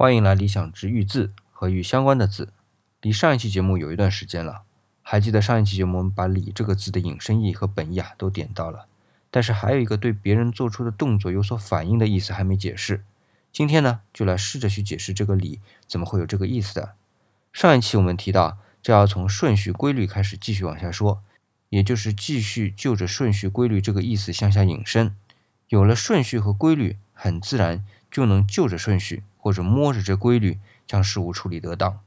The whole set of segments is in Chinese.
欢迎来理想之玉字和玉相关的字。离上一期节目有一段时间了，还记得上一期节目我们把“理”这个字的引申义和本意啊都点到了，但是还有一个对别人做出的动作有所反应的意思还没解释。今天呢，就来试着去解释这个“理”怎么会有这个意思的。上一期我们提到，这要从顺序规律开始继续往下说，也就是继续就着顺序规律这个意思向下引申。有了顺序和规律，很自然就能就着顺序。或者摸着这规律将事物处理得当，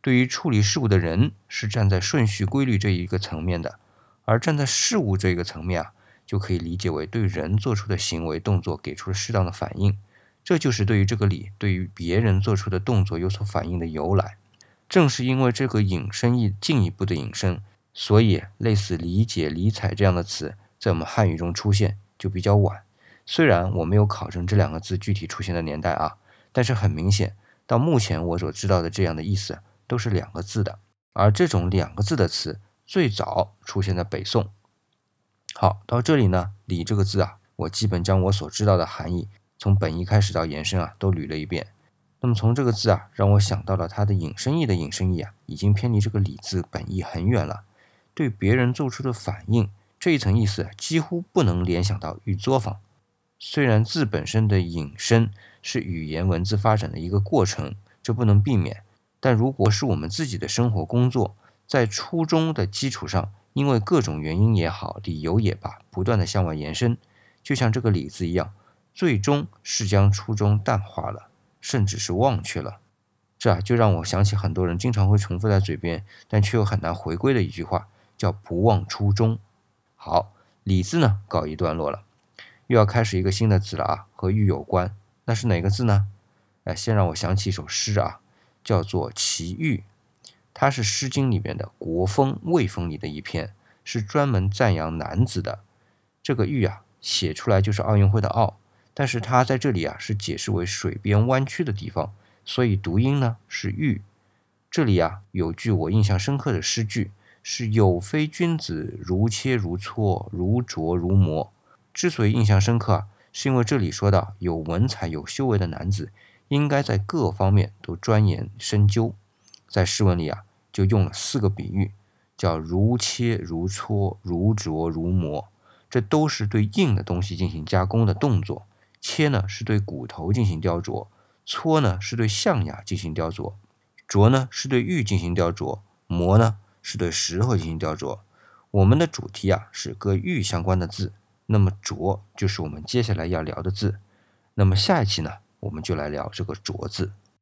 对于处理事物的人是站在顺序规律这一个层面的，而站在事物这个层面啊，就可以理解为对人做出的行为动作给出了适当的反应，这就是对于这个理对于别人做出的动作有所反应的由来。正是因为这个引申义进一步的引申，所以类似理解、理睬这样的词在我们汉语中出现就比较晚。虽然我没有考证这两个字具体出现的年代啊。但是很明显，到目前我所知道的这样的意思都是两个字的，而这种两个字的词最早出现在北宋。好，到这里呢，“理”这个字啊，我基本将我所知道的含义从本意开始到延伸啊，都捋了一遍。那么从这个字啊，让我想到了它的引申义的引申义啊，已经偏离这个“理”字本意很远了。对别人做出的反应这一层意思，几乎不能联想到欲作坊。虽然字本身的引申是语言文字发展的一个过程，这不能避免。但如果是我们自己的生活工作，在初衷的基础上，因为各种原因也好，理由也罢，不断的向外延伸，就像这个“理”字一样，最终是将初衷淡化了，甚至是忘却了。这啊，就让我想起很多人经常会重复在嘴边，但却又很难回归的一句话，叫“不忘初衷”。好，“理”字呢，告一段落了。又要开始一个新的字了啊，和玉有关，那是哪个字呢？哎，先让我想起一首诗啊，叫做《奇遇》，它是《诗经》里面的《国风·魏风》里的一篇，是专门赞扬男子的。这个玉啊，写出来就是奥运会的奥，但是它在这里啊是解释为水边弯曲的地方，所以读音呢是玉。这里啊有句我印象深刻的诗句，是有非君子，如切如磋，如琢如磨。之所以印象深刻啊，是因为这里说到有文采、有修为的男子，应该在各方面都钻研深究。在诗文里啊，就用了四个比喻，叫如切、如磋、如琢、如磨。这都是对硬的东西进行加工的动作。切呢，是对骨头进行雕琢；搓呢，是对象牙进行雕琢；琢呢，是对玉进行雕琢；磨呢，是对石头进行雕琢。我们的主题啊，是跟玉相关的字。那么“拙”就是我们接下来要聊的字。那么下一期呢，我们就来聊这个“拙”字。